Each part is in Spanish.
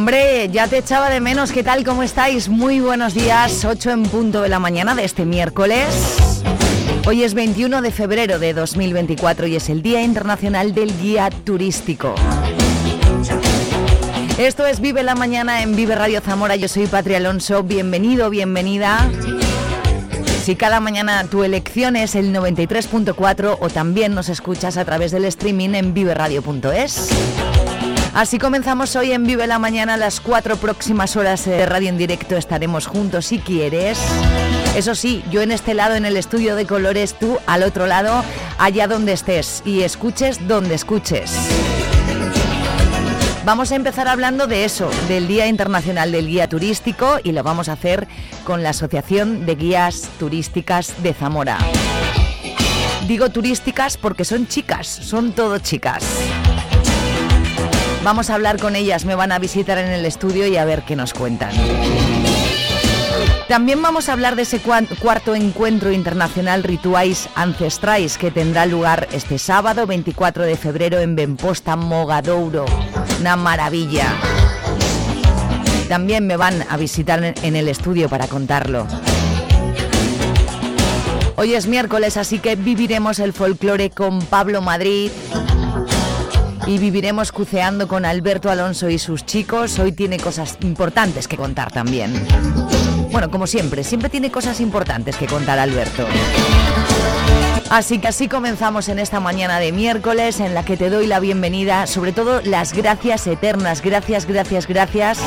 Hombre, ya te echaba de menos. ¿Qué tal? ¿Cómo estáis? Muy buenos días. 8 en punto de la mañana de este miércoles. Hoy es 21 de febrero de 2024 y es el Día Internacional del Guía Turístico. Esto es Vive la Mañana en Vive Radio Zamora. Yo soy Patria Alonso. Bienvenido, bienvenida. Si cada mañana tu elección es el 93.4 o también nos escuchas a través del streaming en viveradio.es. Así comenzamos hoy en Vive la Mañana. Las cuatro próximas horas de radio en directo estaremos juntos si quieres. Eso sí, yo en este lado, en el estudio de colores, tú al otro lado, allá donde estés y escuches donde escuches. Vamos a empezar hablando de eso, del Día Internacional del Guía Turístico y lo vamos a hacer con la Asociación de Guías Turísticas de Zamora. Digo turísticas porque son chicas, son todo chicas. Vamos a hablar con ellas, me van a visitar en el estudio y a ver qué nos cuentan. También vamos a hablar de ese cuarto encuentro internacional Rituais Ancestrais que tendrá lugar este sábado 24 de febrero en Benposta, Mogadouro. Una maravilla. También me van a visitar en el estudio para contarlo. Hoy es miércoles, así que viviremos el folclore con Pablo Madrid, y viviremos cuceando con Alberto Alonso y sus chicos. Hoy tiene cosas importantes que contar también. Bueno, como siempre, siempre tiene cosas importantes que contar Alberto. Así que así comenzamos en esta mañana de miércoles en la que te doy la bienvenida, sobre todo las gracias eternas, gracias, gracias, gracias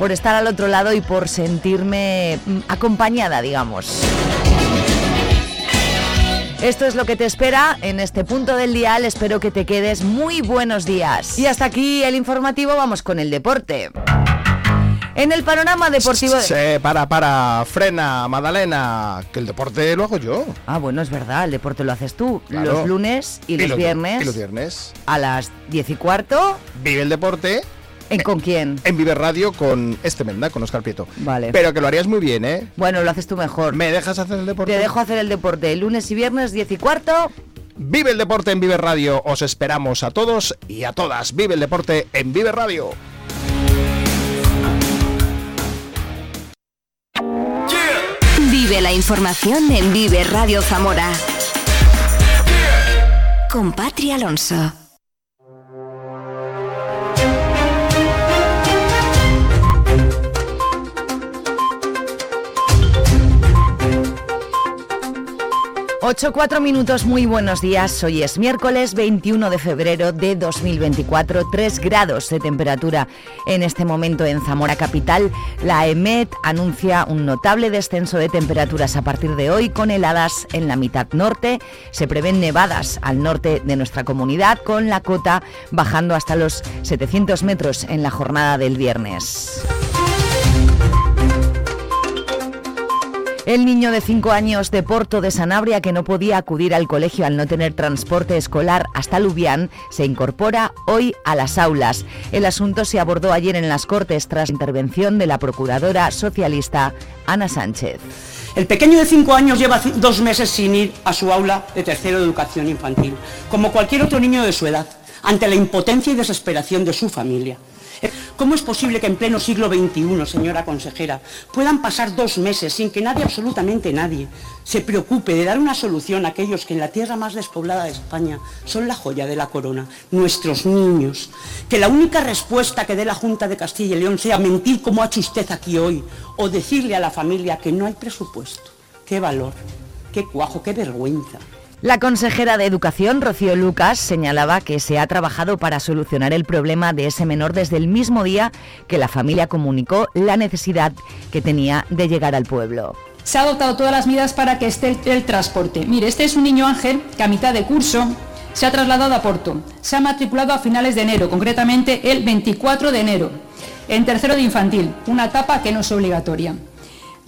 por estar al otro lado y por sentirme mm, acompañada, digamos. Esto es lo que te espera en este punto del dial. Espero que te quedes muy buenos días. Y hasta aquí el informativo, vamos con el deporte. En el panorama deportivo... Se para, para, frena, Madalena, que el deporte lo hago yo. Ah, bueno, es verdad, el deporte lo haces tú. Los lunes y, los, viernes. Y los viernes. A las diez y cuarto. Vive el deporte ¿En con quién? En Viver Radio con este Menda, con Oscar Prieto. Vale. Pero que lo harías muy bien, ¿eh? Bueno, lo haces tú mejor. ¿Me dejas hacer el deporte? Te dejo hacer el deporte. Lunes y viernes, 10 y cuarto. Vive el deporte en Viver Radio. Os esperamos a todos y a todas. Vive el deporte en Viver Radio. Vive la información en Vive Radio Zamora. Con Patria Alonso. 8, 4 minutos, muy buenos días. Hoy es miércoles 21 de febrero de 2024, 3 grados de temperatura en este momento en Zamora Capital. La EMET anuncia un notable descenso de temperaturas a partir de hoy con heladas en la mitad norte. Se prevén nevadas al norte de nuestra comunidad con la cota bajando hasta los 700 metros en la jornada del viernes. El niño de 5 años de Porto de Sanabria que no podía acudir al colegio al no tener transporte escolar hasta Lubián se incorpora hoy a las aulas. El asunto se abordó ayer en las Cortes tras intervención de la procuradora socialista Ana Sánchez. El pequeño de 5 años lleva dos meses sin ir a su aula de tercero de educación infantil, como cualquier otro niño de su edad, ante la impotencia y desesperación de su familia. ¿Cómo es posible que en pleno siglo XXI, señora consejera, puedan pasar dos meses sin que nadie, absolutamente nadie, se preocupe de dar una solución a aquellos que en la tierra más despoblada de España son la joya de la corona, nuestros niños? Que la única respuesta que dé la Junta de Castilla y León sea mentir como ha hecho usted aquí hoy o decirle a la familia que no hay presupuesto. ¡Qué valor! ¡Qué cuajo! ¡Qué vergüenza! La consejera de Educación, Rocío Lucas, señalaba que se ha trabajado para solucionar el problema de ese menor desde el mismo día que la familia comunicó la necesidad que tenía de llegar al pueblo. se ha adoptado todas las medidas para que esté el transporte. Mire, este es un niño ángel que a mitad de curso se ha trasladado a Porto. Se ha matriculado a finales de enero, concretamente el 24 de enero, en tercero de infantil, una etapa que no es obligatoria.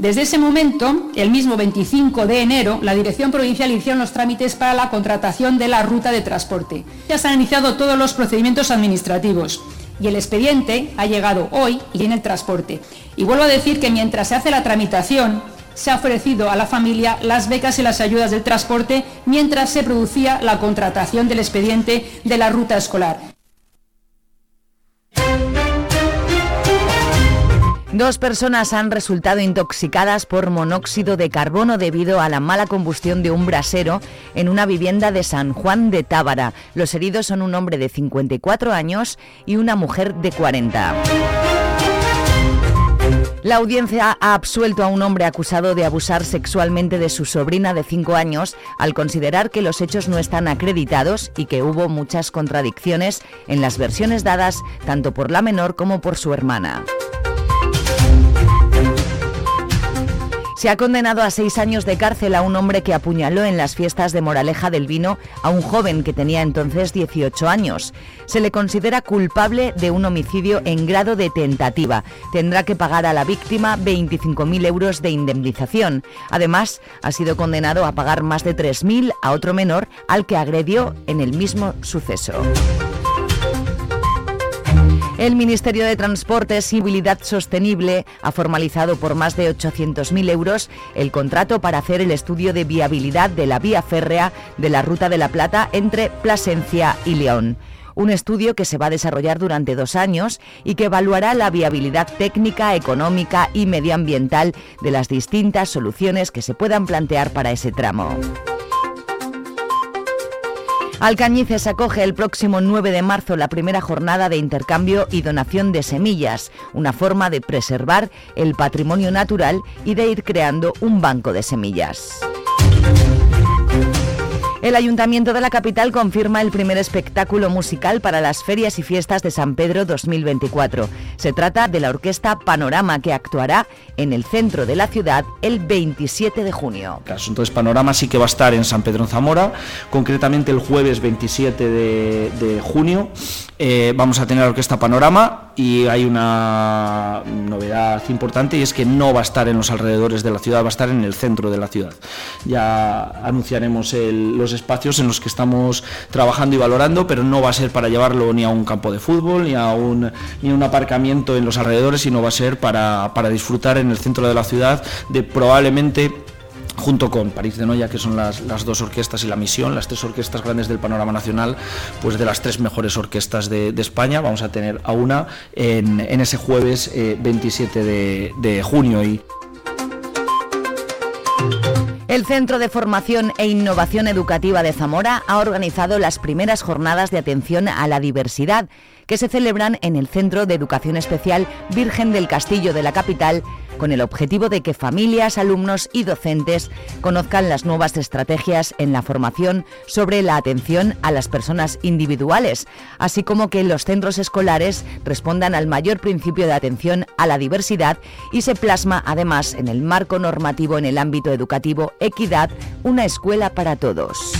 Desde ese momento, el mismo 25 de enero, la Dirección Provincial inició los trámites para la contratación de la ruta de transporte. Ya se han iniciado todos los procedimientos administrativos y el expediente ha llegado hoy y tiene el transporte. Y vuelvo a decir que mientras se hace la tramitación, se ha ofrecido a la familia las becas y las ayudas del transporte mientras se producía la contratación del expediente de la ruta escolar. Dos personas han resultado intoxicadas por monóxido de carbono debido a la mala combustión de un brasero en una vivienda de San Juan de Tábara. Los heridos son un hombre de 54 años y una mujer de 40. La audiencia ha absuelto a un hombre acusado de abusar sexualmente de su sobrina de 5 años al considerar que los hechos no están acreditados y que hubo muchas contradicciones en las versiones dadas tanto por la menor como por su hermana. Se ha condenado a seis años de cárcel a un hombre que apuñaló en las fiestas de Moraleja del Vino a un joven que tenía entonces 18 años. Se le considera culpable de un homicidio en grado de tentativa. Tendrá que pagar a la víctima 25.000 euros de indemnización. Además, ha sido condenado a pagar más de 3.000 a otro menor al que agredió en el mismo suceso. El Ministerio de Transportes y Movilidad Sostenible ha formalizado por más de 800.000 euros el contrato para hacer el estudio de viabilidad de la vía férrea de la Ruta de la Plata entre Plasencia y León un estudio que se va a desarrollar durante dos años y que evaluará la viabilidad técnica, económica y medioambiental de las distintas soluciones que se puedan plantear para ese tramo. Alcañices acoge el próximo 9 de marzo la primera jornada de intercambio y donación de semillas, una forma de preservar el patrimonio natural y de ir creando un banco de semillas. El Ayuntamiento de la capital confirma el primer espectáculo musical para las ferias y fiestas de San Pedro 2024. Se trata de la orquesta Panorama que actuará en el centro de la ciudad el 27 de junio. Entonces Panorama sí que va a estar en San Pedro en Zamora, concretamente el jueves 27 de, junio. Eh, vamos a tener la orquesta Panorama y hay una novedad importante y es que no va a estar en los alrededores de la ciudad, va a estar en el centro de la ciudad. Ya anunciaremos los espacios en los que estamos trabajando y valorando, pero no va a ser para llevarlo ni a un campo de fútbol, ni a un, ni un aparcamiento en los alrededores, sino va a ser para, para disfrutar en el centro de la ciudad de probablemente junto con París de Noya, que son las, dos orquestas y la misión, las tres orquestas grandes del panorama nacional, pues de las tres mejores orquestas de, España, vamos a tener a una en, ese jueves 27 eh, de, de junio. Y... El Centro de Formación e Innovación Educativa de Zamora ha organizado las primeras jornadas de atención a la diversidad que se celebran en el Centro de Educación Especial Virgen del Castillo de la capital con el objetivo de que familias, alumnos y docentes conozcan las nuevas estrategias en la formación sobre la atención a las personas individuales, así como que los centros escolares respondan al mayor principio de atención a la diversidad y se plasma además en el marco normativo en el ámbito educativo Equidad, una escuela para todos.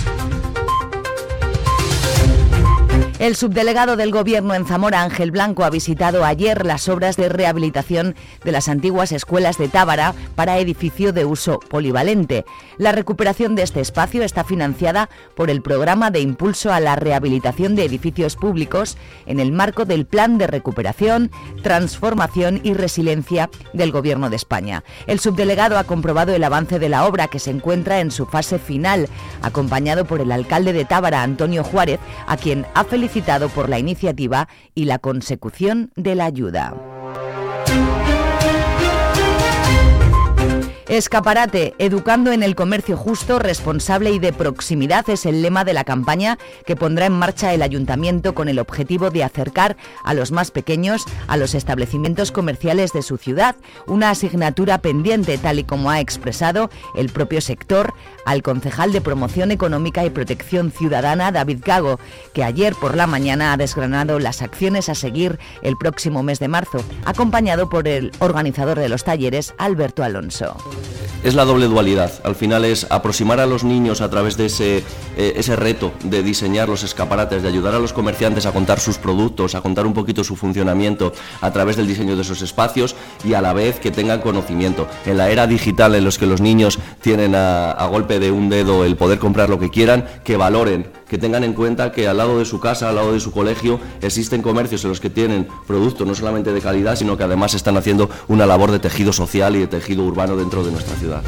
El subdelegado del Gobierno en Zamora, Ángel Blanco, ha visitado ayer las obras de rehabilitación de las antiguas escuelas de Tábara para edificio de uso polivalente. La recuperación de este espacio está financiada por el Programa de Impulso a la Rehabilitación de Edificios Públicos en el marco del Plan de Recuperación, Transformación y Resiliencia del Gobierno de España. El subdelegado ha comprobado el avance de la obra que se encuentra en su fase final, acompañado por el alcalde de Tábara, Antonio Juárez, a quien ha felicitado citado por la iniciativa y la consecución de la ayuda. Escaparate, educando en el comercio justo, responsable y de proximidad es el lema de la campaña que pondrá en marcha el ayuntamiento con el objetivo de acercar a los más pequeños a los establecimientos comerciales de su ciudad, una asignatura pendiente tal y como ha expresado el propio sector al concejal de Promoción Económica y Protección Ciudadana, David Gago, que ayer por la mañana ha desgranado las acciones a seguir el próximo mes de marzo, acompañado por el organizador de los talleres, Alberto Alonso. Es la doble dualidad. Al final es aproximar a los niños a través de ese, eh, ese reto de diseñar los escaparates, de ayudar a los comerciantes a contar sus productos, a contar un poquito su funcionamiento a través del diseño de esos espacios y a la vez que tengan conocimiento. En la era digital en los que los niños tienen a, a golpe de un dedo el poder comprar lo que quieran, que valoren, que tengan en cuenta que al lado de su casa, al lado de su colegio, existen comercios en los que tienen productos no solamente de calidad, sino que además están haciendo una labor de tejido social y de tejido urbano dentro de nuestra ciudad.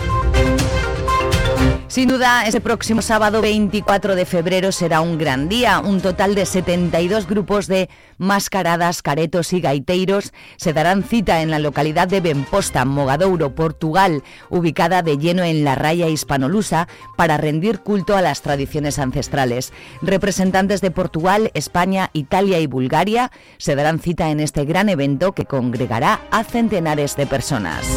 Sin duda, ese próximo sábado 24 de febrero será un gran día. Un total de 72 grupos de mascaradas, caretos y gaiteiros se darán cita en la localidad de Benposta, Mogadouro, Portugal, ubicada de lleno en la raya hispanolusa, para rendir culto a las tradiciones ancestrales. Representantes de Portugal, España, Italia y Bulgaria se darán cita en este gran evento que congregará a centenares de personas.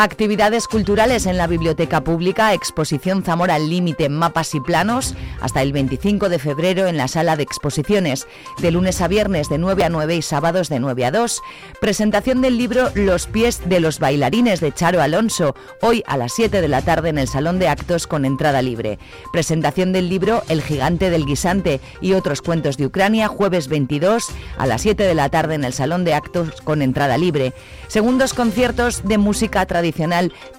Actividades culturales en la Biblioteca Pública, exposición Zamora al Límite, mapas y planos, hasta el 25 de febrero en la sala de exposiciones, de lunes a viernes de 9 a 9 y sábados de 9 a 2. Presentación del libro Los pies de los bailarines de Charo Alonso, hoy a las 7 de la tarde en el Salón de Actos con entrada libre. Presentación del libro El gigante del guisante y otros cuentos de Ucrania, jueves 22 a las 7 de la tarde en el Salón de Actos con entrada libre. Segundos conciertos de música tradicional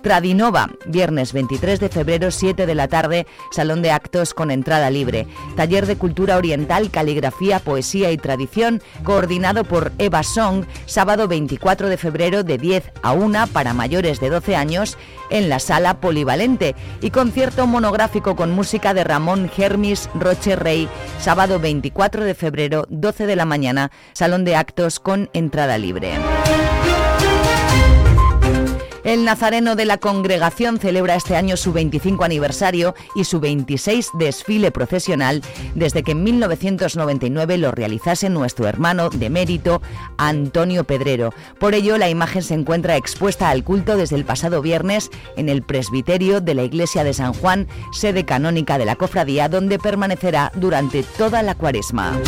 Tradinova, viernes 23 de febrero, 7 de la tarde, Salón de Actos con entrada libre. Taller de Cultura Oriental, Caligrafía, Poesía y Tradición, coordinado por Eva Song, sábado 24 de febrero de 10 a 1 para mayores de 12 años en la Sala Polivalente. Y concierto monográfico con música de Ramón Germis Roche Rey, sábado 24 de febrero, 12 de la mañana, Salón de Actos con entrada libre. El Nazareno de la Congregación celebra este año su 25 aniversario y su 26 desfile procesional desde que en 1999 lo realizase nuestro hermano de mérito Antonio Pedrero. Por ello, la imagen se encuentra expuesta al culto desde el pasado viernes en el presbiterio de la Iglesia de San Juan, sede canónica de la cofradía, donde permanecerá durante toda la cuaresma.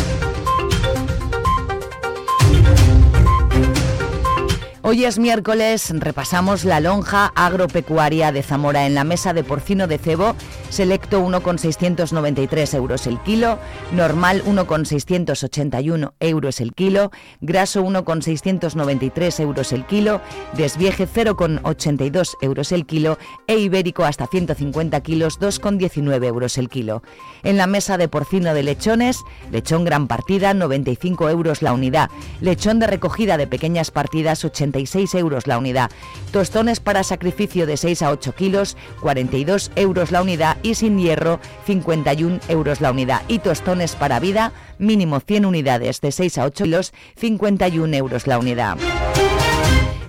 Hoy es miércoles, repasamos la lonja agropecuaria de Zamora en la mesa de porcino de cebo, selecto 1,693 euros el kilo, normal 1,681 euros el kilo, graso 1,693 euros el kilo, desvieje 0,82 euros el kilo e ibérico hasta 150 kilos 2,19 euros el kilo. En la mesa de porcino de lechones, lechón gran partida 95 euros la unidad, lechón de recogida de pequeñas partidas 80 euros la unidad. Tostones para sacrificio de 6 a 8 kilos, 42 euros la unidad y sin hierro, 51 euros la unidad. Y tostones para vida, mínimo 100 unidades de 6 a 8 kilos, 51 euros la unidad.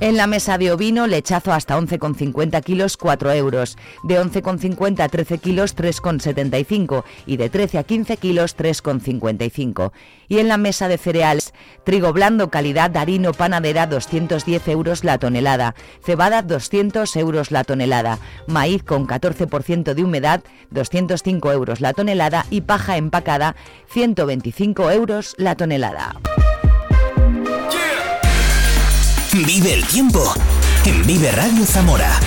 En la mesa de ovino, lechazo hasta 11,50 kilos, 4 euros. De 11,50 a 13 kilos, 3,75. Y de 13 a 15 kilos, 3,55. Y en la mesa de cereales, trigo blando calidad Darino Panadera, 210 euros la tonelada. Cebada, 200 euros la tonelada. Maíz con 14% de humedad, 205 euros la tonelada. Y paja empacada, 125 euros la tonelada. Vive el tiempo en Vive Radio Zamora.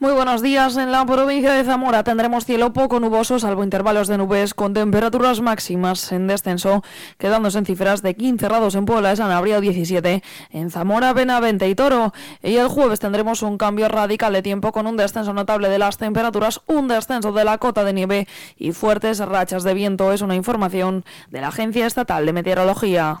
Muy buenos días. En la provincia de Zamora tendremos cielo poco nuboso, salvo intervalos de nubes, con temperaturas máximas en descenso, quedándose en cifras de 15 grados en Puebla, San Sanabria 17, en Zamora, Benavente y Toro. Y el jueves tendremos un cambio radical de tiempo con un descenso notable de las temperaturas, un descenso de la cota de nieve y fuertes rachas de viento. Es una información de la Agencia Estatal de Meteorología.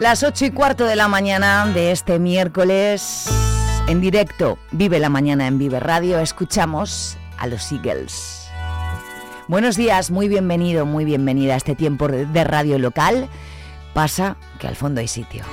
Las ocho y cuarto de la mañana de este miércoles, en directo, Vive la Mañana en Vive Radio, escuchamos a los Eagles. Buenos días, muy bienvenido, muy bienvenida a este tiempo de radio local. Pasa que al fondo hay sitio.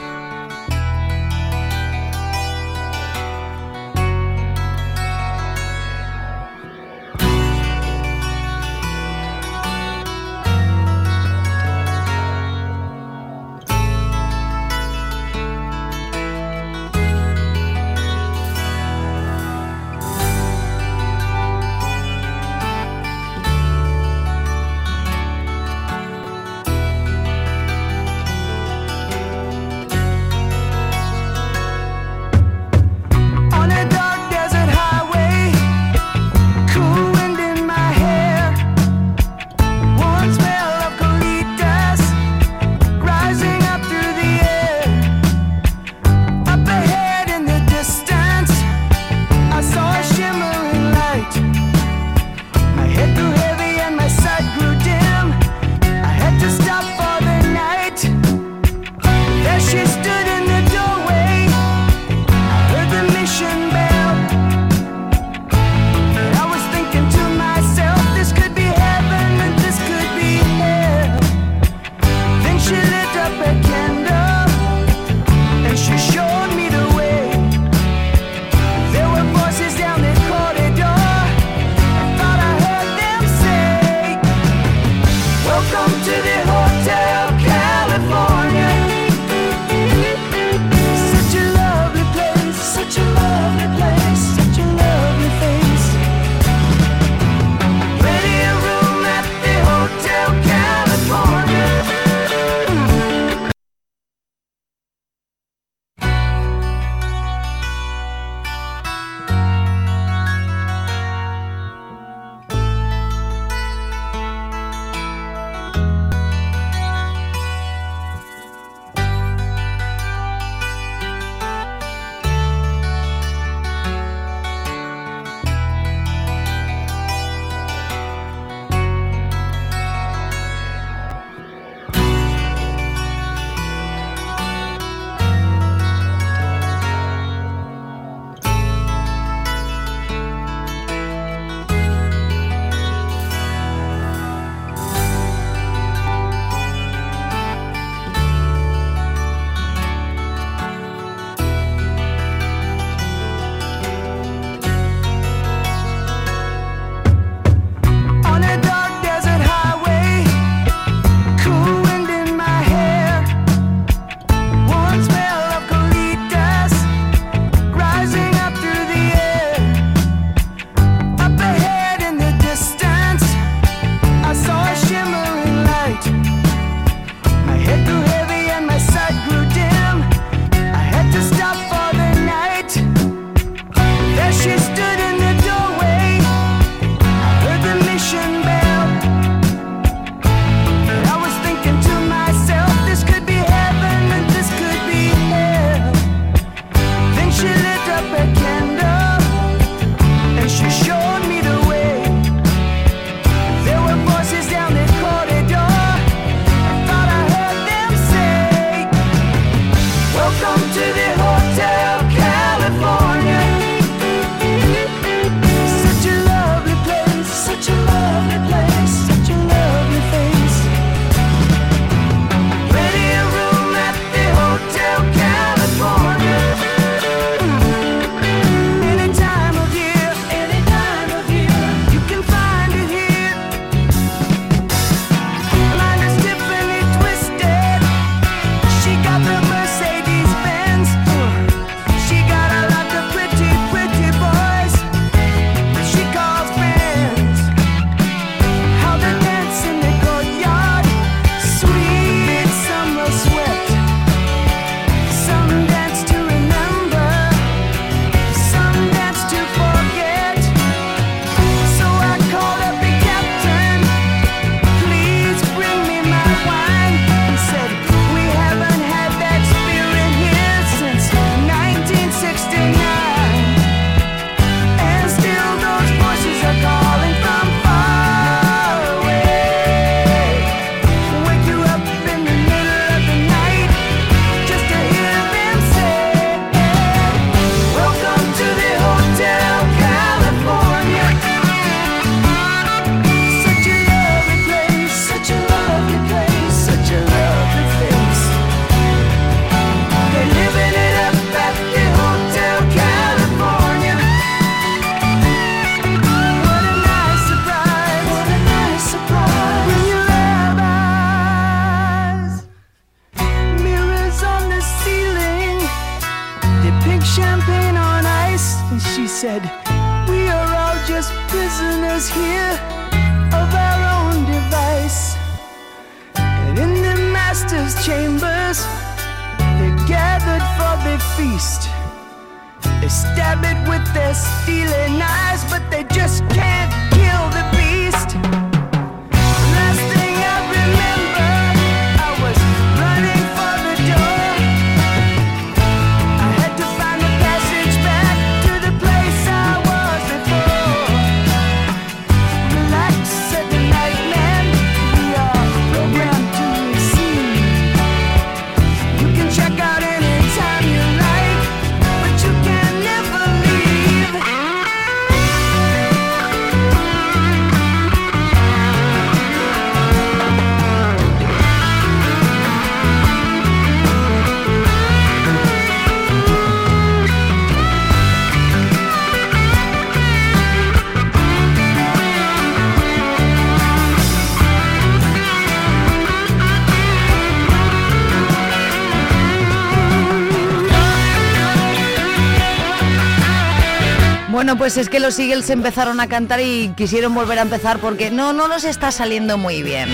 Pues es que los Eagles empezaron a cantar y quisieron volver a empezar porque no, no nos está saliendo muy bien.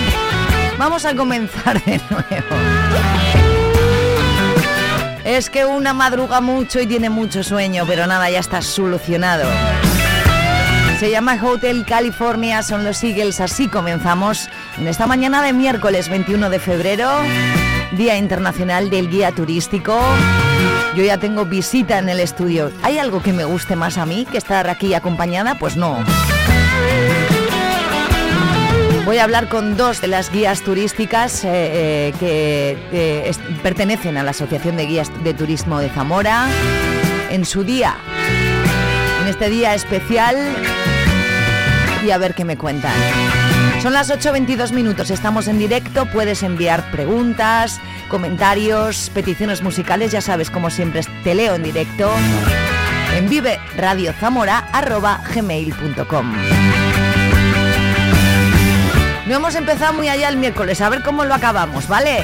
Vamos a comenzar de nuevo. Es que una madruga mucho y tiene mucho sueño, pero nada, ya está solucionado. Se llama Hotel California, son los Eagles, así comenzamos en esta mañana de miércoles 21 de febrero, Día Internacional del Guía Turístico. Yo ya tengo visita en el estudio. ¿Hay algo que me guste más a mí que estar aquí acompañada? Pues no. Voy a hablar con dos de las guías turísticas eh, eh, que eh, pertenecen a la Asociación de Guías de Turismo de Zamora en su día, en este día especial y a ver qué me cuentan. Son las 8.22 minutos, estamos en directo, puedes enviar preguntas, comentarios, peticiones musicales, ya sabes, como siempre, te leo en directo en vive gmail.com. No hemos empezado muy allá el miércoles, a ver cómo lo acabamos, ¿vale?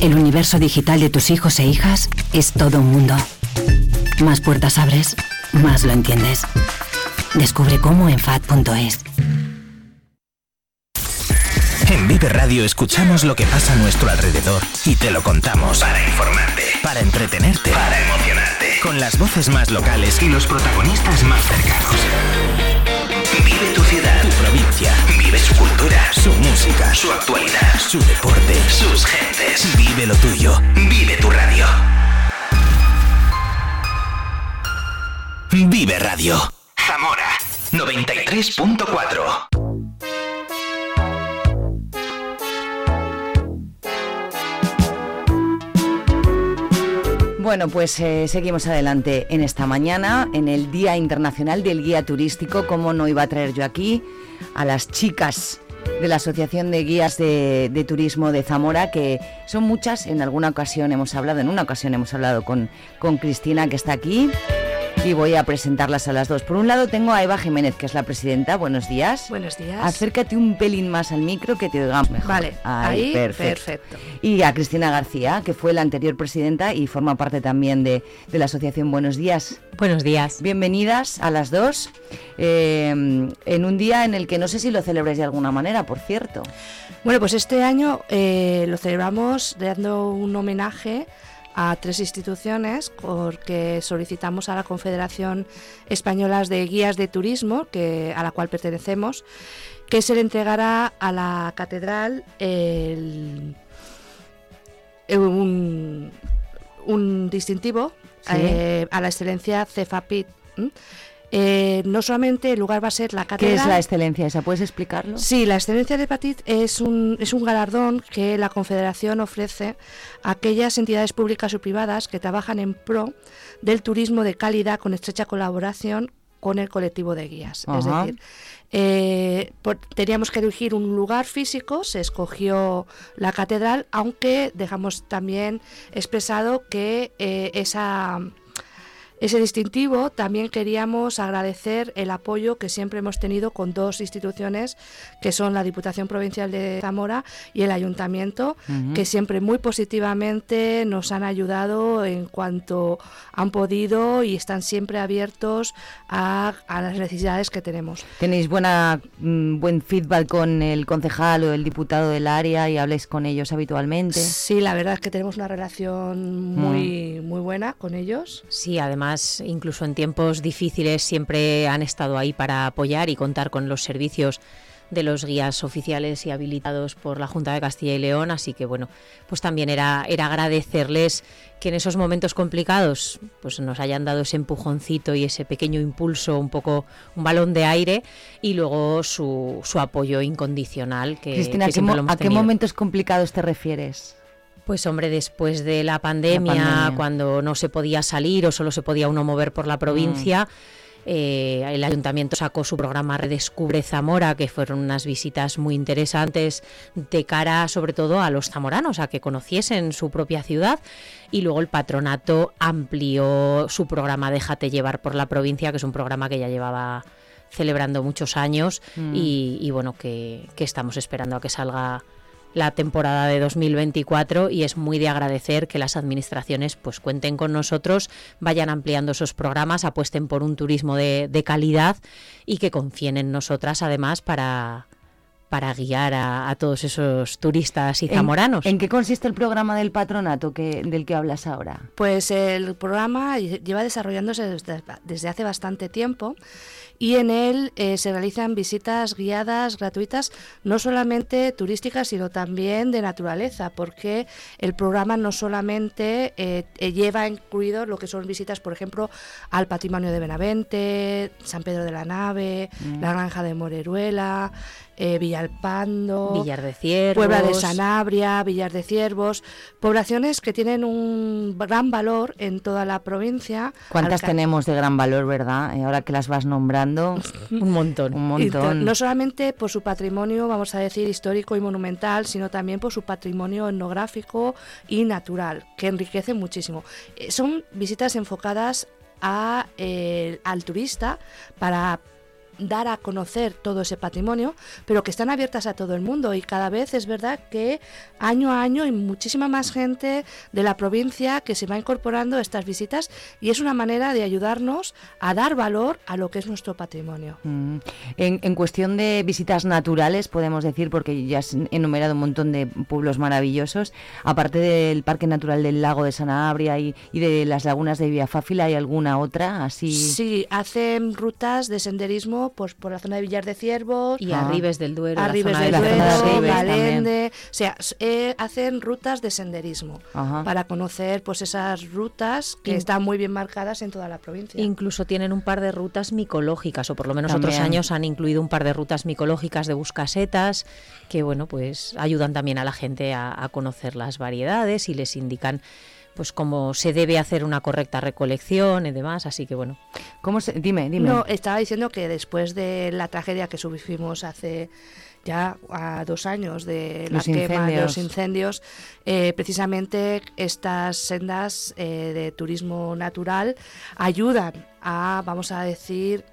El universo digital de tus hijos e hijas es todo un mundo. Más puertas abres, más lo entiendes. Descubre cómo en FAD.es. En Vive Radio escuchamos lo que pasa a nuestro alrededor y te lo contamos. Para informarte, para entretenerte, para emocionarte. Con las voces más locales y los protagonistas más cercanos. Provincia. Vive su cultura, su música, su actualidad, su deporte, sus gentes. Vive lo tuyo. Vive tu radio. Vive Radio. Zamora 93.4. Bueno, pues eh, seguimos adelante en esta mañana, en el Día Internacional del Guía Turístico. ¿Cómo no iba a traer yo aquí a las chicas de la Asociación de Guías de, Turismo de Zamora, que son muchas? En alguna ocasión hemos hablado, en una ocasión hemos hablado con, con Cristina, que está aquí. Y voy a presentarlas a las dos. Por un lado tengo a Eva Jiménez, que es la presidenta. Buenos días. Buenos días. Acércate un pelín más al micro que te oigamos mejor. Vale, ahí, perfecto. Y a Cristina García, que fue la anterior presidenta y forma parte también de, de la asociación Buenos Días. Buenos días. Bienvenidas a las dos. eh, en un día en el que no sé si lo celebráis de alguna manera, por cierto. Bueno, pues este año eh, lo celebramos dando un homenaje a tres instituciones porque solicitamos a la Confederación Española de Guías de Turismo, que, a la cual pertenecemos, que se le entregará a la catedral el- eh, un, un distintivo Sí. eh, a la excelencia Cefapit. Eh, no solamente el lugar va a ser la catedral. ¿Qué es la excelencia esa? ¿Puedes explicarlo? Sí, la excelencia de Patit es un, es un galardón que la Confederación ofrece a aquellas entidades públicas o privadas que trabajan en pro del turismo de calidad con estrecha colaboración con el colectivo de guías. Es decir, eh, por- teníamos que elegir un lugar físico, se escogió la catedral, aunque dejamos también expresado que eh, esa ese distintivo también queríamos agradecer el apoyo que siempre hemos tenido con dos instituciones que son la Diputación Provincial de Zamora y el Ayuntamiento, Ujú. que siempre muy positivamente nos han ayudado en cuanto han podido y están siempre abiertos a, a las necesidades que tenemos. ¿Tenéis buena, mm, buen feedback con el concejal o el diputado del área y habláis con ellos habitualmente? Sí, la verdad es que tenemos una relación muy, muy buena con ellos. Sí, además además incluso en tiempos difíciles siempre han estado ahí para apoyar y contar con los servicios de los guías oficiales y habilitados por la Junta de Castilla y León, así que bueno, pues también era, era agradecerles que en esos momentos complicados pues nos hayan dado ese empujoncito y ese pequeño impulso, un poco un balón de aire y luego su, su apoyo incondicional que, Cristina, que ¿a qué, hemos a momentos complicados te refieres? Pues hombre, después de la pandemia, pandemia. cuando no se podía salir o solo se podía uno mover por la provincia, eh, el ayuntamiento sacó su programa Redescubre Zamora, que fueron unas visitas muy interesantes de cara sobre todo a los zamoranos, a que conociesen su propia ciudad. Y luego el patronato amplió su programa Déjate llevar por la provincia, que es un programa que ya llevaba celebrando muchos años Mm. y, y bueno, que, que estamos esperando a que salga la temporada de 2024 y es muy de agradecer que las administraciones pues cuenten con nosotros, vayan ampliando esos programas, apuesten por un turismo de, de calidad y que confíen en nosotras además para, para guiar a, a todos esos turistas y ¿En- zamoranos. ¿En, qué consiste el programa del patronato que, del que hablas ahora? Pues el programa lleva desarrollándose desde, desde hace bastante tiempo y en él eh, se realizan visitas guiadas gratuitas, no solamente turísticas, sino también de naturaleza, porque el programa no solamente eh, eh, lleva incluido lo que son visitas, por ejemplo, al patrimonio de Benavente, San Pedro de la Nave, Mm. la Granja de Moreruela, eh, Villalpando, Villar de Ciervos. Puebla de Sanabria, Villar de Ciervos, poblaciones que tienen un gran valor en toda la provincia. ¿Cuántas tenemos de gran valor, verdad? Eh, ahora que las vas nombrando. un montón. Un montón. no solamente por su patrimonio, vamos a decir, histórico y monumental, sino también por su patrimonio etnográfico y natural, que enriquece muchísimo. Eh, son visitas enfocadas a, eh, al turista para dar a conocer todo ese patrimonio, pero que están abiertas a todo el mundo y cada vez es verdad que año a año hay muchísima más gente de la provincia que se va incorporando a estas visitas y es una manera de ayudarnos a dar valor a lo que es nuestro patrimonio. Mm. En, en cuestión de visitas naturales, podemos decir, porque ya has enumerado un montón de pueblos maravillosos, aparte del Parque Natural del Lago de Sanabria y, y de las lagunas de Viafáfila, ¿hay alguna otra así? Sí, hacen rutas de senderismo pues, por la zona de Villar de Ciervos. Y Arribes del Duero, Arribes del Duero, zona de Arribes Galende. O sea, eh, hacen rutas de senderismo Ajá. para conocer pues esas rutas que In- están muy bien marcadas en toda la provincia. Incluso tienen un par de rutas micológicas, o por lo menos otros años han incluido un par de rutas micológicas de buscasetas, que bueno, pues ayudan también a la gente a, a conocer las variedades y les indican pues cómo se debe hacer una correcta recolección y demás, así que bueno. ¿Cómo se, dime, dime. No, estaba diciendo que después de la tragedia que sufrimos hace ya a dos años de la Los quema de incendios. los incendios, eh, precisamente estas sendas eh, de turismo natural ayudan a, vamos a decir,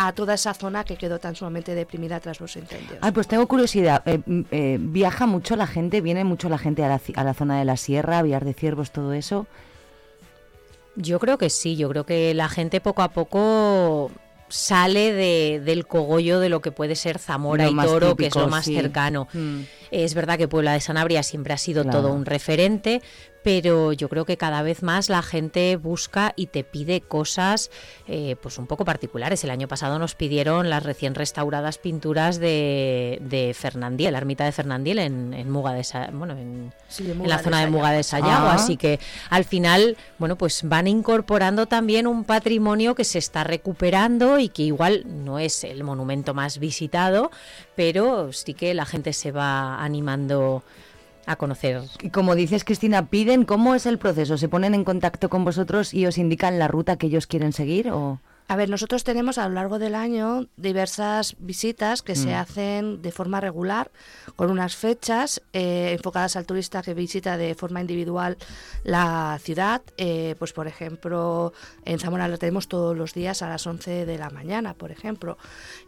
a toda esa zona que quedó tan sumamente deprimida tras los incendios. Ay, pues tengo curiosidad. eh, mm, eh, ¿Viaja mucho la gente? ¿Viene mucho la gente a la, a zona de la sierra, Villar de Ciervos, todo eso? Yo creo que sí, yo creo que la gente poco a poco sale de- del cogollo de lo que puede ser Zamora Lo y Toro, que es lo más sí. cercano. Mm. Es verdad que Puebla de Sanabria siempre ha sido Claro. todo un referente, pero yo creo que cada vez más la gente busca y te pide cosas eh, pues un poco particulares. El año pasado nos pidieron las recién restauradas pinturas de, de Fernandiel, la ermita de Fernandiel en, en Muga de Sa- bueno, en, Sí, de en Muga la de zona de Muga de Sayago. Sayago, Ah. así que al final, bueno, pues van incorporando también un patrimonio que se está recuperando y que igual no es el monumento más visitado, pero sí que la gente se va animando a conocer. Y como dices, Cristina, piden, ¿cómo es el proceso? ¿Se ponen en contacto con vosotros y os indican la ruta que ellos quieren seguir? O... A ver, nosotros tenemos a lo largo del año diversas visitas que se Mm. hacen de forma regular, con unas fechas eh, enfocadas al turista que visita de forma individual la ciudad. Eh, pues, por ejemplo, en Zamora la tenemos todos los días a las 11 de la mañana, por ejemplo.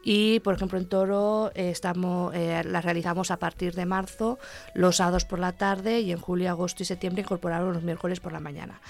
Y, por ejemplo, en Toro eh, estamos, las realizamos a partir de marzo, los sábados por la tarde, y en julio, agosto y septiembre incorporamos los miércoles por la mañana.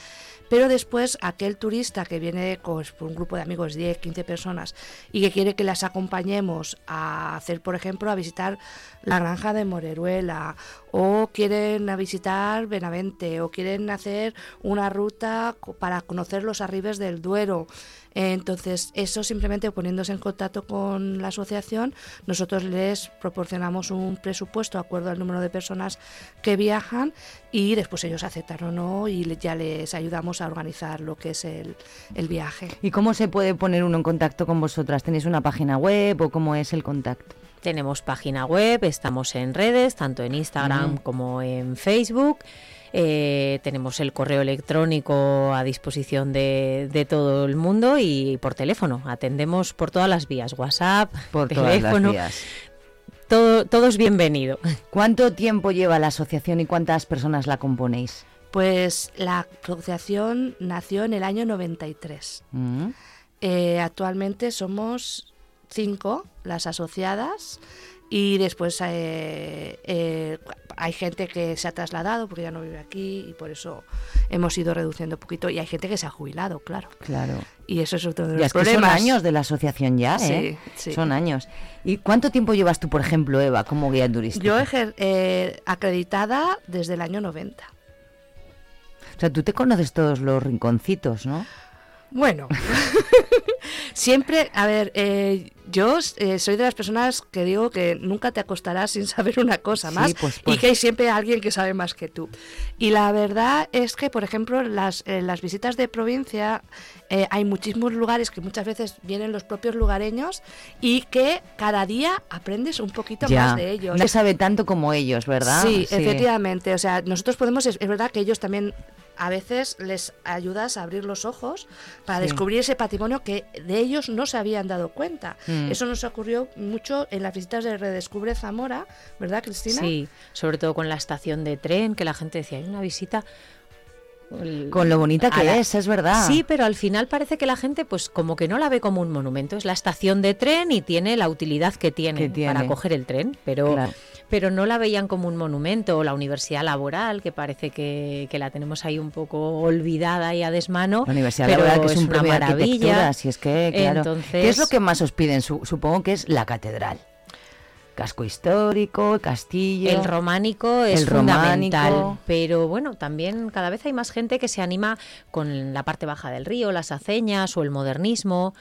Pero después aquel turista que viene con pues, un grupo de amigos amigos, 10, 15 personas, y que quiere que las acompañemos a hacer, por ejemplo, a visitar la granja de Moreruela, o quieren a visitar Benavente, o quieren hacer una ruta para conocer los arribes del Duero. Entonces, eso simplemente poniéndose en contacto con la asociación, nosotros les proporcionamos un presupuesto de acuerdo al número de personas que viajan y después ellos aceptan o no y ya les ayudamos a organizar lo que es el, el viaje. ¿Y cómo se puede poner uno en contacto con vosotras? ¿Tenéis una página web o cómo es el contacto? Tenemos página web, estamos en redes, tanto en Instagram como en Facebook. Eh, tenemos el correo electrónico a disposición de, de todo el mundo y por teléfono. Atendemos por todas las vías, WhatsApp, Por todas teléfono. las vías. Todo, todo es bienvenido. ¿Cuánto tiempo lleva la asociación y cuántas personas la componéis? Pues la asociación nació en el año 93. Mm. Eh, actualmente somos cinco las asociadas y después eh, eh, hay gente que se ha trasladado porque ya no vive aquí y por eso hemos ido reduciendo un poquito y hay gente que se ha jubilado, claro. Claro. Y eso es otro de los es que son problemas. años de la asociación ya, ¿eh? Sí, sí. Son años. ¿Y cuánto tiempo llevas tú, por ejemplo, Eva, como guía turística? Yo ejer- eh, acreditada desde el año 90. O sea, tú te conoces todos los rinconcitos, ¿no? Bueno, siempre, a ver, eh, yo eh, soy de las personas que digo que nunca te acostarás sin saber una cosa Sí, más pues, y pues. que hay siempre alguien que sabe más que tú. Y la verdad es que, por ejemplo, las, eh, las visitas de provincia eh, hay muchísimos lugares que muchas veces vienen los propios lugareños y que cada día aprendes un poquito más de ellos. Nadie sabe tanto como ellos, ¿verdad? Sí, efectivamente. O sea, nosotros podemos, es, es verdad que ellos también a veces les ayudas a abrir los ojos para Sí. descubrir ese patrimonio que de ellos no se habían dado cuenta. Mm. Eso nos ocurrió mucho en las visitas de Redescubre Zamora, ¿verdad, Cristina? Sí, sobre todo con la estación de tren, que la gente decía, hay una visita... el- Con lo bonita que la- es, es verdad. Sí, pero al final parece que la gente pues como que no la ve como un monumento. Es la estación de tren y tiene la utilidad que tiene, Que tiene. para coger el tren, pero, Claro. pero no la veían como un monumento. O la universidad laboral, que parece que, que la tenemos ahí un poco olvidada y a desmano. La Universidad pero Laboral, que es un una maravilla. si es que, claro. Entonces, ¿Qué es lo que más os piden? Su- supongo que es la catedral. Casco histórico, el castillo. El románico es el fundamental, románico. pero bueno, también cada vez hay más gente que se anima con la parte baja del río, las aceñas o el modernismo.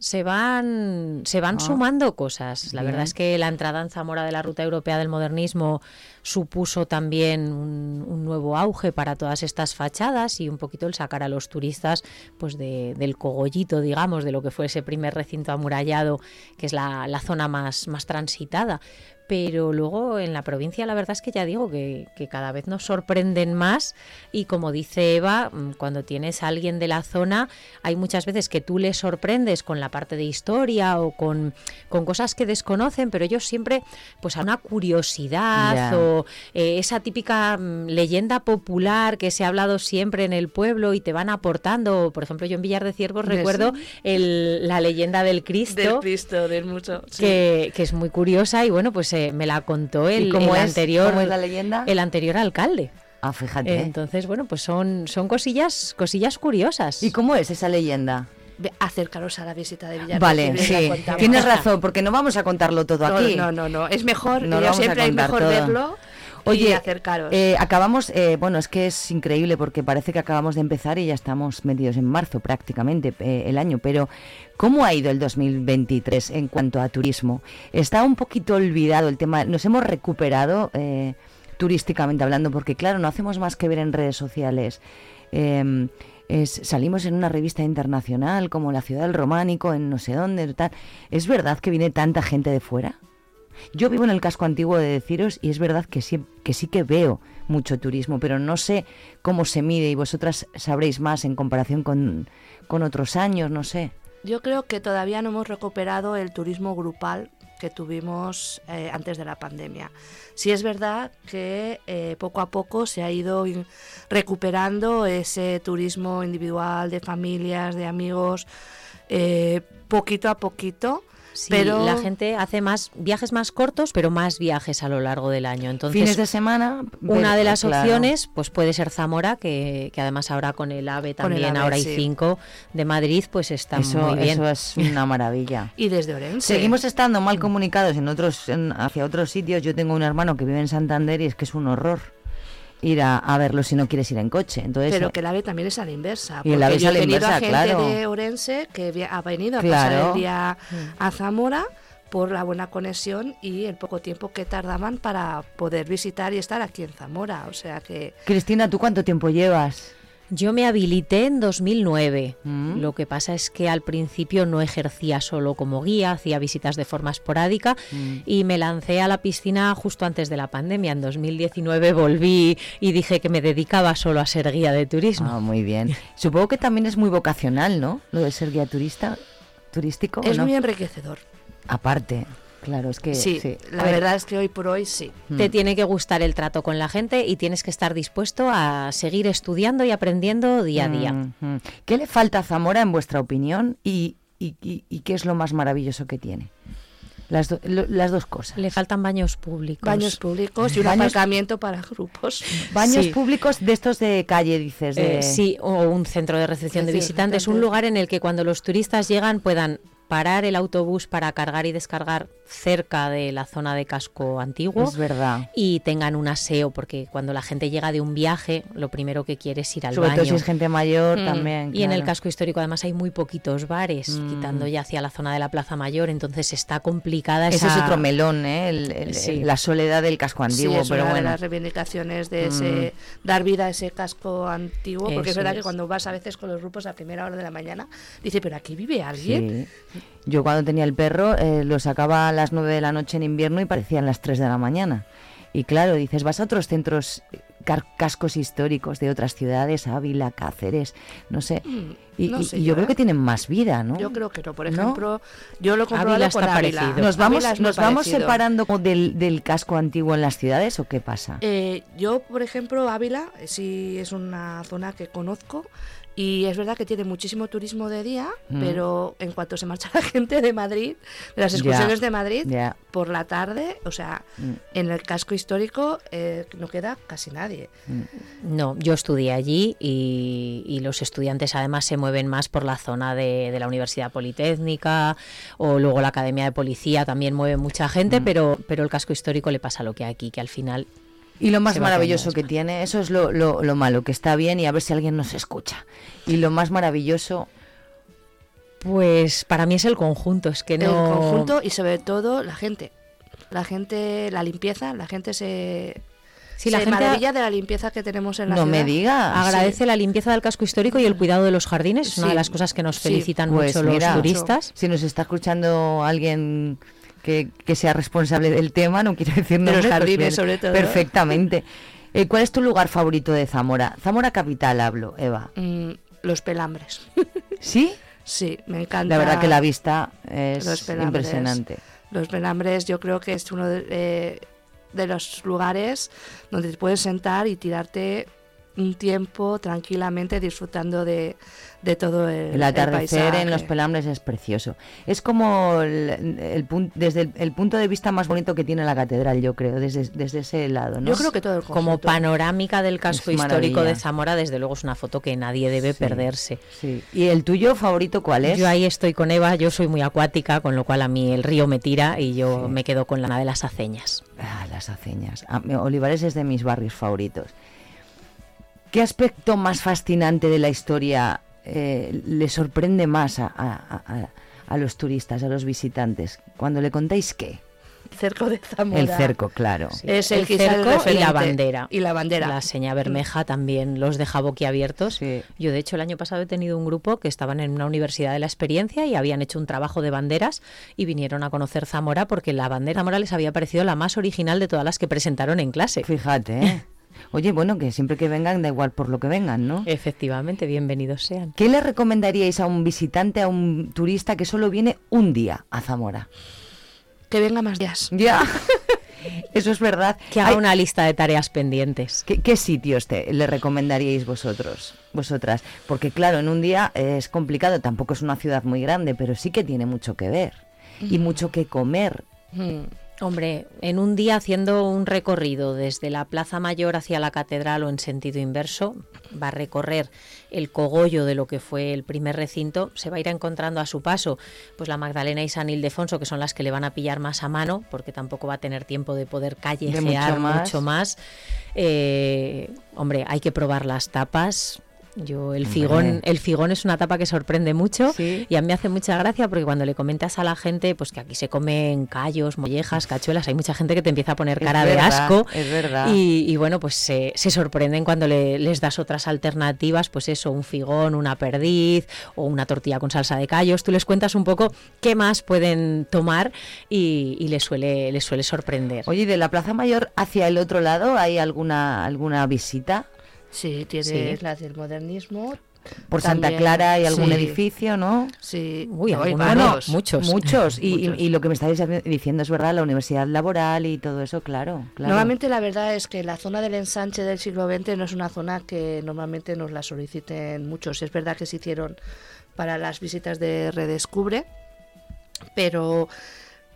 Se van, se van Ah, sumando cosas. La bien. verdad es que la entrada en Zamora de la Ruta Europea del Modernismo supuso también un, un nuevo auge para todas estas fachadas y un poquito el sacar a los turistas pues de- del cogollito, digamos, de lo que fue ese primer recinto amurallado, que es la, la zona más, más transitada. Pero luego en la provincia la verdad es que ya digo que, que cada vez nos sorprenden más y como dice Eva, mm, cuando tienes a alguien de la zona, hay muchas veces que tú les sorprendes con la parte de historia o con, con cosas que desconocen, pero ellos siempre pues a una curiosidad Ya. o eh, esa típica mm, leyenda popular que se ha hablado siempre en el pueblo y te van aportando. Por ejemplo, yo en Villar de Ciervos De recuerdo sí. el- la leyenda del Cristo Del Cristo, del mucho. sí. que, que es muy curiosa y bueno, pues eh, me la contó el, ¿Y cómo el es? anterior ¿Cómo es la leyenda? el anterior alcalde. Ah, fíjate. Entonces, bueno, pues son, son cosillas, cosillas curiosas. ¿Y cómo es esa leyenda? Acercaros a la visita de Villar. Vale, sí. Tienes razón, porque no vamos a contarlo todo No, aquí. No, no, no. Es mejor, No yo vamos a siempre es contar mejor todo. verlo y Oye, acercaros. eh, acabamos, eh, bueno, es que es increíble porque parece que acabamos de empezar y ya estamos metidos en marzo prácticamente eh, el año, pero ¿cómo ha ido el 2023 en cuanto a turismo? Está un poquito olvidado el tema, nos hemos recuperado eh, turísticamente hablando porque claro, no hacemos más que ver en redes sociales. eh, es- salimos en una revista internacional como La Ciudad del Románico, en no sé dónde, tal. ¿Es verdad que viene tanta gente de fuera? Yo vivo en el casco antiguo de deciros y es verdad que sí, que sí que veo mucho turismo, pero no sé cómo se mide y vosotras sabréis más en comparación con, con otros años, no sé. Yo creo que todavía no hemos recuperado el turismo grupal que tuvimos eh, antes de la pandemia. Sí es verdad que eh, poco a poco se ha ido recuperando ese turismo individual de familias, de amigos, eh, poquito a poquito. Sí, Pero- la gente hace más viajes más cortos, pero más viajes a lo largo del año. Entonces, Fines de semana. Una de pero, las claro. opciones, pues puede ser Zamora, que, que además ahora con el AVE el también, AVE, ahora hay sí. cinco de Madrid, pues está Eso, muy bien. eso es una maravilla. Y desde Orense. Seguimos estando mal comunicados en otros, en- hacia otros sitios. Yo tengo un hermano que vive en Santander y es que es un horror ir a, a verlo si no quieres ir en coche. Entonces, Pero que el AVE también es a la inversa. Y el AVE es a la inversa, a gente claro. de Orense que ha venido a pasar Claro. el día a Zamora por la buena conexión y el poco tiempo que tardaban para poder visitar y estar aquí en Zamora. O sea que Cristina, ¿tú cuánto tiempo llevas? Yo me habilité en 2009. Mm. Lo que pasa es que al principio no ejercía solo como guía, hacía visitas de forma esporádica Mm. y me lancé a la piscina justo antes de la pandemia. En 2019 volví y dije que me dedicaba solo a ser guía de turismo. Ah, muy bien. Supongo que también es muy vocacional, ¿no? Lo de ser guía turista, turístico. ¿o es no? muy enriquecedor. Aparte, claro, es que Sí, sí. la ver. verdad es que hoy por hoy sí. Te tiene que gustar el trato con la gente y tienes que estar dispuesto a seguir estudiando y aprendiendo día a día. Mm, mm. ¿Qué le falta a Zamora en vuestra opinión y, y- y- y qué es lo más maravilloso que tiene? Las, do- lo- las dos cosas. Le faltan baños públicos. Baños públicos y un Baños- aparcamiento para grupos. Baños Sí. públicos de estos de calle, dices. De... Eh, sí, o un centro de recepción de visitantes, un lugar en el que cuando los turistas llegan puedan parar el autobús para cargar y descargar cerca de la zona de casco antiguo Es verdad. y tengan un aseo, porque cuando la gente llega de un viaje, lo primero que quiere es ir al Sobre baño. todo si es gente mayor Mm. también. Y en el casco histórico además hay muy poquitos bares, Mm. quitando ya hacia la zona de la Plaza Mayor, entonces está complicada Ese esa... es otro melón, ¿eh? El- el- Sí. la soledad del casco antiguo, sí, es pero una bueno. de las reivindicaciones de ese, dar vida a ese casco antiguo, porque es verdad que cuando vas a veces con los grupos a primera hora de la mañana, dice, pero aquí vive alguien. Sí. Yo cuando tenía el perro eh, lo sacaba a las 9 de la noche en invierno y parecían las 3 de la mañana. Y claro, dices, vas a otros centros, eh, cascos históricos de otras ciudades, Ávila, Cáceres, no sé. Y, no y- sé y yo creo ¿eh? que tienen más vida, ¿no? Yo creo que no. Por ¿No? ejemplo, yo lo he comprobado Ávila con está Ávila. parecido. ¿Nos vamos, nos vamos separando del, del casco antiguo en las ciudades o qué pasa? Eh, yo, por ejemplo, Ávila eh, sí es una zona que conozco y es verdad que tiene muchísimo turismo de día, Mm. pero en cuanto se marcha la gente de Madrid, de las excursiones de Madrid, por la tarde, o sea, Mm. en el casco histórico eh, no queda casi nadie. No, yo estudié allí y, y los estudiantes además se mueven más por la zona de, de la Universidad Politécnica o luego la Academia de Policía también mueve mucha Mm. gente, pero, pero el casco histórico le pasa lo que aquí, que al final Y lo más maravilloso que tiene, eso es lo, lo- lo malo, que está bien y a ver si alguien nos escucha. Y lo más maravilloso, Pues para mí es el conjunto, es que El no... conjunto y sobre todo la gente. La gente, la limpieza, la gente se, Sí, la se gente maravilla de la limpieza que tenemos en la no ciudad. me digas. agradece la limpieza del casco histórico y el cuidado de los jardines, es una Sí. de las cosas que nos Sí. felicitan Pues mucho mira, los turistas. Si nos está escuchando alguien que, que sea responsable del tema, no quiero decir los nombres, pues jardines, bien, sobre todo. Perfectamente. Eh, ¿Cuál es tu lugar favorito de Zamora? Zamora capital hablo, Eva. Mm, los pelambres. ¿Sí? Sí, me encanta. La verdad que la vista Los es impresionante. Los pelambres yo creo que es uno de, eh, de los lugares donde te puedes sentar y tirarte un tiempo tranquilamente disfrutando de, de todo el, El atardecer en los pelambres es precioso. Es como el, el pun- desde el, el punto de vista más bonito que tiene la catedral, yo creo, desde, desde ese lado. ¿no? Yo creo que todo el Como panorámica del casco Es histórico maravilla. de Zamora, desde luego es una foto que nadie debe Sí. perderse. Sí. ¿Y el tuyo favorito cuál es? Yo ahí estoy con Eva, yo soy muy acuática, con lo cual a mí el río me tira y yo Sí. me quedo con la de las aceñas. Ah, las aceñas. Ah, Olivares es de mis barrios favoritos. ¿Qué aspecto más fascinante de la historia eh, le sorprende más a, a- a- a los turistas, a los visitantes? Cuando le contáis qué. cerco de Zamora. El cerco, claro. Sí. Es el, El el cerco y la bandera. Y la bandera. La seña bermeja también los deja boquiabiertos. Sí. Yo, de hecho, el año pasado he tenido un grupo que estaban en una universidad de la experiencia y habían hecho un trabajo de banderas y vinieron a conocer Zamora porque la bandera Zamora les había parecido la más original de todas las que presentaron en clase. Fíjate, ¿eh? Oye, bueno, que siempre que vengan, da igual por lo que vengan, ¿no? Efectivamente, bienvenidos sean. ¿Qué le recomendaríais a un visitante, a un turista que solo viene un día a Zamora? Que venga más días. Ya, eso es verdad. Que haga Hay- una lista de tareas pendientes. ¿Qué, qué sitios te, le recomendaríais vosotros, vosotras? Porque claro, en un día es complicado, tampoco es una ciudad muy grande, pero sí que tiene mucho que ver. y mucho que comer. Mm. Hombre, en un día haciendo un recorrido desde la Plaza Mayor hacia la Catedral o en sentido inverso, va a recorrer el cogollo de lo que fue el primer recinto, se va a ir encontrando a su paso pues la Magdalena y San Ildefonso, que son las que le van a pillar más a mano, porque tampoco va a tener tiempo de poder callejear mucho más. Eh, hombre, hay que probar las tapas, yo el figón, el figón es una tapa que sorprende mucho y a mí me hace mucha gracia porque cuando le comentas a la gente pues que aquí se comen callos, mollejas, cachuelas, hay mucha gente que te empieza a poner cara de asco. Es verdad. Y, bueno, pues se, sorprenden cuando les das otras alternativas, pues eso, un figón, una perdiz o una tortilla con salsa de callos. Tú les cuentas un poco qué más pueden tomar y, les suele, les suele sorprender. Oye, de la Plaza Mayor hacia el otro lado hay alguna alguna visita? Sí, tienes la del modernismo. Por Santa Clara hay algún edificio, ¿no? Sí, Uy, muchos. Muchos. Y, lo que me estáis diciendo es verdad, la universidad laboral y todo eso, claro, claro. Normalmente la verdad es que la zona del ensanche del siglo XX no es una zona que normalmente nos la soliciten muchos. Es verdad que se hicieron para las visitas de Redescubre, pero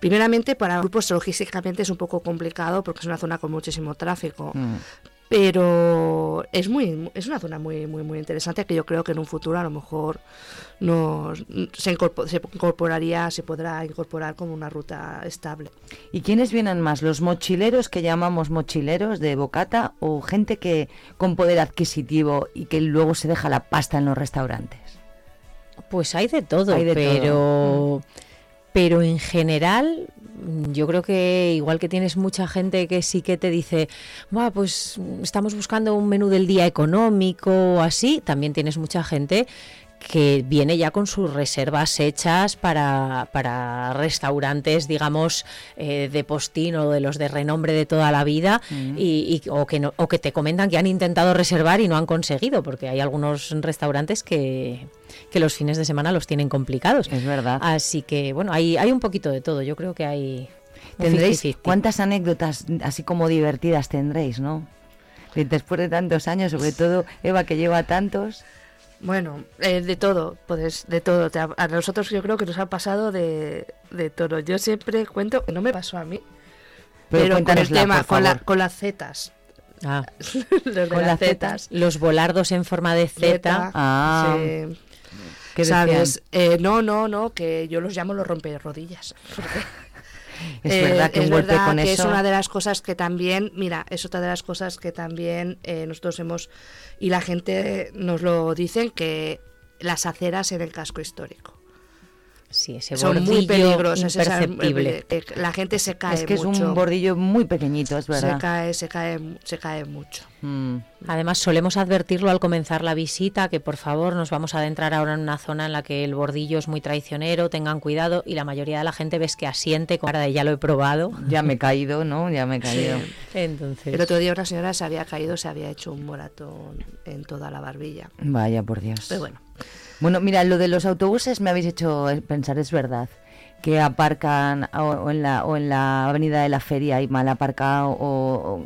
primeramente para grupos logísticamente es un poco complicado porque es una zona con muchísimo tráfico. Mm pero es muy es una zona muy muy muy interesante que yo creo que en un futuro a lo mejor nos, se, incorporaría se podrá incorporar como una ruta estable y quiénes vienen más los mochileros que llamamos mochileros de bocata o gente que con poder adquisitivo y que luego se deja la pasta en los restaurantes pues hay de todo pero mm. pero en general yo creo que igual que tienes mucha gente que sí que te dice, pues estamos buscando un menú del día económico o así, también tienes mucha gente que viene ya con sus reservas hechas para, para restaurantes, digamos, eh, de postín o de los de renombre de toda la vida, mm. y, o, que no, o que te comentan que han intentado reservar y no han conseguido, porque hay algunos restaurantes que, que los fines de semana los tienen complicados. Es verdad. Así que, bueno, hay, hay un poquito de todo. Yo creo que hay. ¿Tendréis cuántas anécdotas así como divertidas tendréis, no? Después de tantos años, sobre todo Eva que lleva tantos. Bueno, eh, de todo, pues de todo. A nosotros yo creo que nos ha pasado de, de todo. Yo siempre cuento, no me pasó a mí, pero, con el tema, con, la, con las zetas. Ah. los con las zetas. Los volardos en forma de zeta. Ah. ¿Sabes? Eh, no, no, no, que yo los llamo los romperrodillas. Es verdad que, eh, es, verdad con que eso... es una de las cosas que también, mira, es otra de las cosas que también eh, nosotros hemos, y la gente nos lo dicen, que las aceras en el casco histórico. Sí, ese son muy peligrosos, imperceptible. la gente se cae Es que mucho. es un bordillo muy pequeñito, es verdad. Se cae, se cae, se cae mucho. Mm. Además, solemos advertirlo al comenzar la visita, que por favor nos vamos a adentrar ahora en una zona en la que el bordillo es muy traicionero, tengan cuidado, y la mayoría de la gente ves que asiente con cara de ya lo he probado. Ya me he caído, ¿no? Ya me he caído. Entonces... El otro día una señora se había caído, se había hecho un moratón en toda la barbilla. Vaya, por Dios. Pero bueno. Bueno, mira, lo de los autobuses me habéis hecho pensar, es verdad que aparcan o, en la, o en la avenida de la feria y mal aparcado o,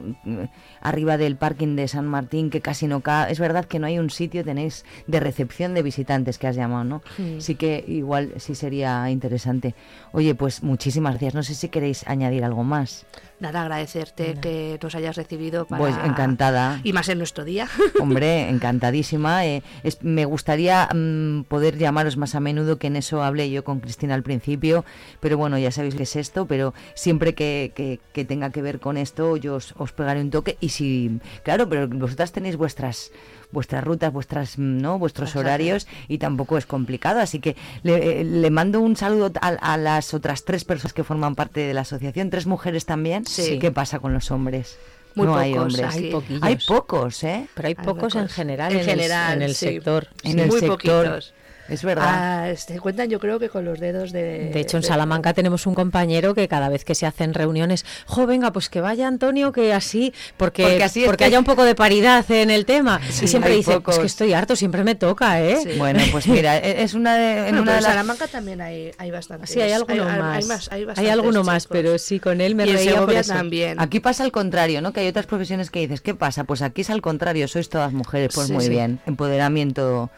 arriba del parking de San Martín que casi no cae. Es verdad que no hay un sitio, tenéis de recepción de visitantes que has llamado, ¿no? Sí que igual sí sería interesante. Oye, pues muchísimas gracias. No sé si queréis añadir algo más. Nada, agradecerte que nos hayas recibido para... Pues encantada. Y más en nuestro día. Hombre, encantadísima. Eh, me gustaría mm, poder llamaros más a menudo, que en eso hablé yo con Cristina al principio, pero bueno, ya sabéis qué es esto, pero siempre que, que, tenga que ver con esto, yo os, os, pegaré un toque. Y si, claro, pero vosotras tenéis vuestras vuestras rutas, vuestras, mm, ¿no? vuestros horarios y tampoco es complicado. Así que le, eh, le mando un saludo a, a, las otras tres personas que forman parte de la asociación, tres mujeres también. Sí. ¿Qué pasa con los hombres? Muy no pocos, hay hombres. Hay poquillos. Hay pocos, ¿eh? Pero hay pocos en general En en, general, el, en el sí. sector. En el muy sector. poquitos. Es verdad. Ah, se cuentan yo creo que con los dedos de... De hecho, en Salamanca tenemos un compañero que cada vez que se hacen reuniones, jo, venga, pues que vaya Antonio, que así, porque, Porque así es que- haya un poco de paridad en el tema. Sí, y siempre hay dice, pocos. pues que estoy harto, siempre me toca, ¿eh? Sí. Bueno, pues mira, e- es una de, en Bueno, una de las... Salamanca también hay, hay bastantes. Sí, hay alguno más. Hay, más, hay Hay alguno más, pero sí, con él me y reía por eso. también. Aquí pasa al contrario, ¿no? Que hay otras profesiones que dices, ¿qué pasa? Pues aquí es al contrario, sois todas mujeres, pues Sí, muy sí. bien, empoderamiento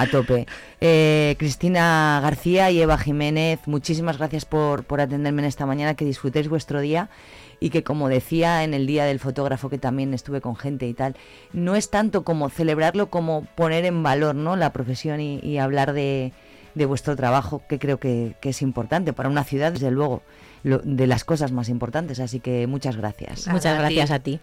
A tope. Eh, Cristina García y Eva Jiménez, muchísimas gracias por, por atenderme en esta mañana, que disfrutéis vuestro día y que como decía en el día del fotógrafo que también estuve con gente y tal, no es tanto como celebrarlo como poner en valor ¿no? la profesión y, y hablar de, de vuestro trabajo, que creo que, que es importante para una ciudad, desde luego, lo- de las cosas más importantes. Así que muchas gracias. Muchas gracias a ti.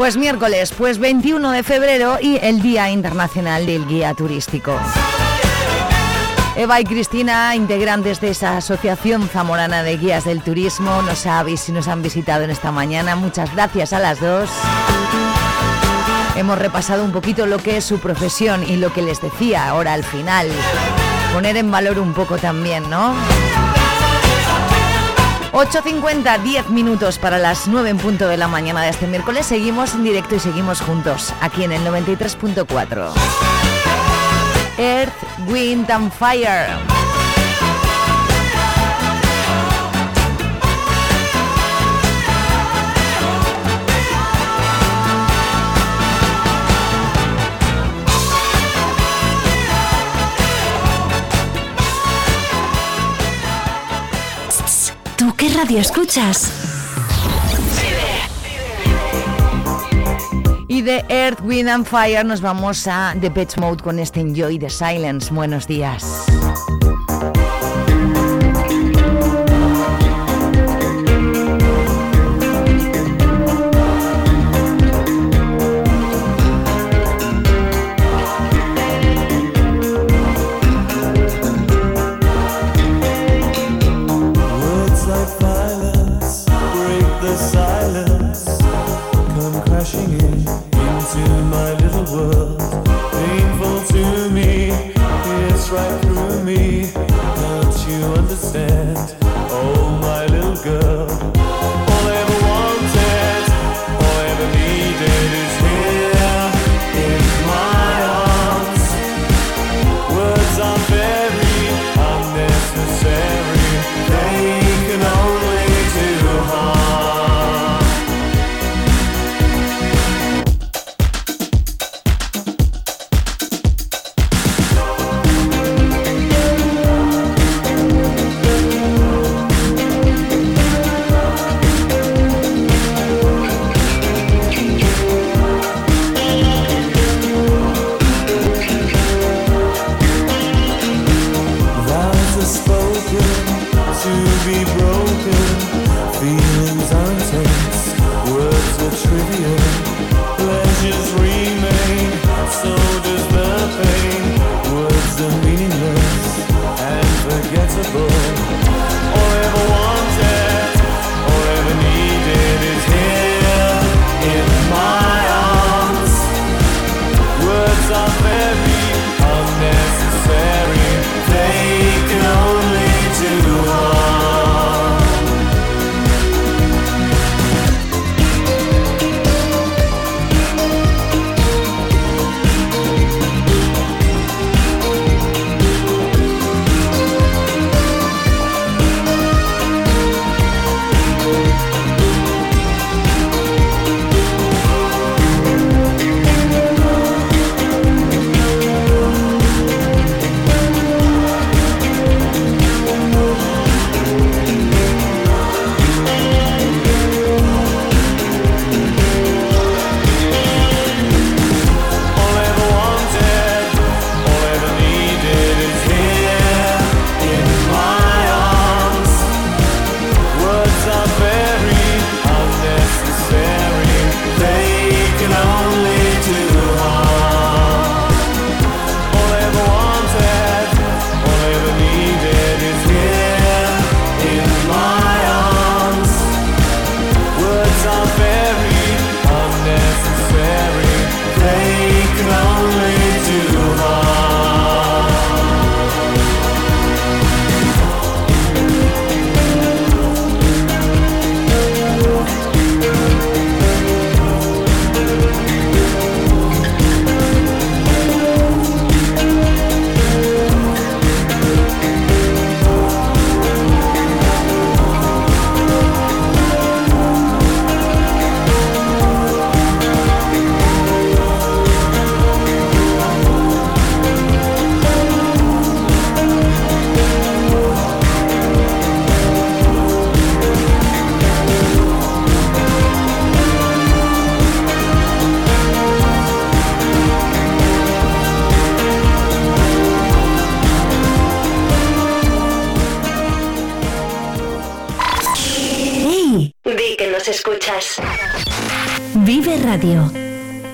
Pues miércoles, pues 21 de febrero y el Día Internacional del Guía Turístico. Eva y Cristina, integrantes de esa Asociación Zamorana de Guías del Turismo, nos, habéis, nos han visitado en esta mañana. Muchas gracias a las dos. Hemos repasado un poquito lo que es su profesión y lo que les decía ahora al final. Poner en valor un poco también, ¿no? 8.50, 10 minutos para las 9 en punto de la mañana de este miércoles. Seguimos en directo y seguimos juntos aquí en el 93.4. Earth, Wind and Fire. ¿Tú qué radio escuchas? Y de Earth, Wind and Fire nos vamos a The Pet Mode con este Enjoy the Silence. Buenos días. the world.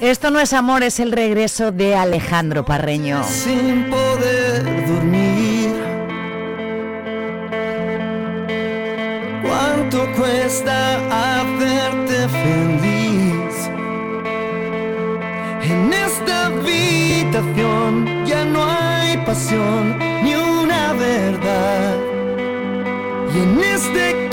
Esto no es amor, es el regreso de Alejandro Parreño. Sin poder dormir. ¿Cuánto cuesta hacerte feliz? En esta habitación ya no hay pasión ni una verdad. Y en este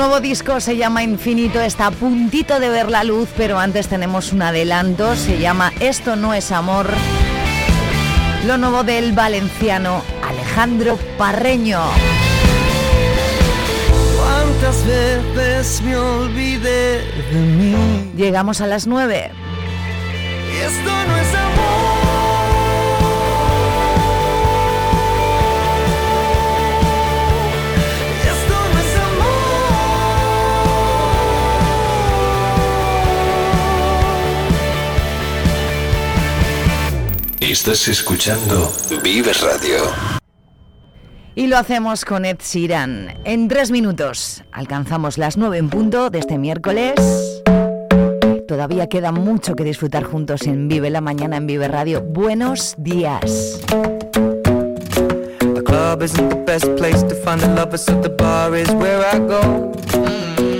nuevo disco se llama Infinito, está a puntito de ver la luz, pero antes tenemos un adelanto, se llama Esto no es amor. Lo nuevo del valenciano Alejandro Parreño. ¿Cuántas veces me olvidé de mí? Llegamos a las 9. Esto no es amor. Estás escuchando Vive Radio. Y lo hacemos con Ed Sheeran. En tres minutos alcanzamos las 9 en punto de este miércoles. Todavía queda mucho que disfrutar juntos en Vive la Mañana en Vive Radio. Buenos días. The club isn't the best place to find the lovers, so the bar is where I go.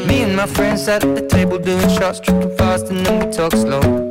Me and my friends sat at the table doing shots, tripping fast, and then we talk slow.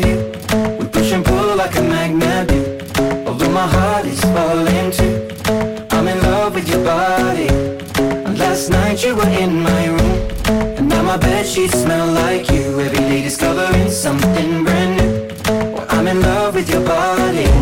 You. We push and pull like a magnet do. Although my heart is falling too. I'm in love with your body. And last night you were in my room. And now my bed sheets smell like you. Every day discovering something brand new. Well, I'm in love with your body.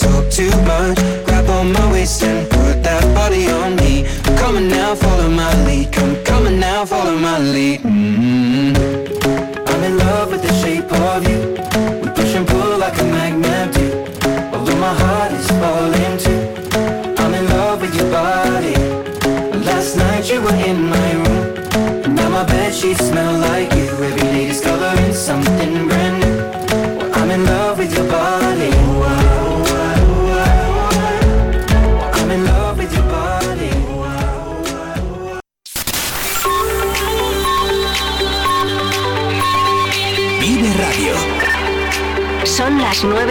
Come, on now, follow my lead. 9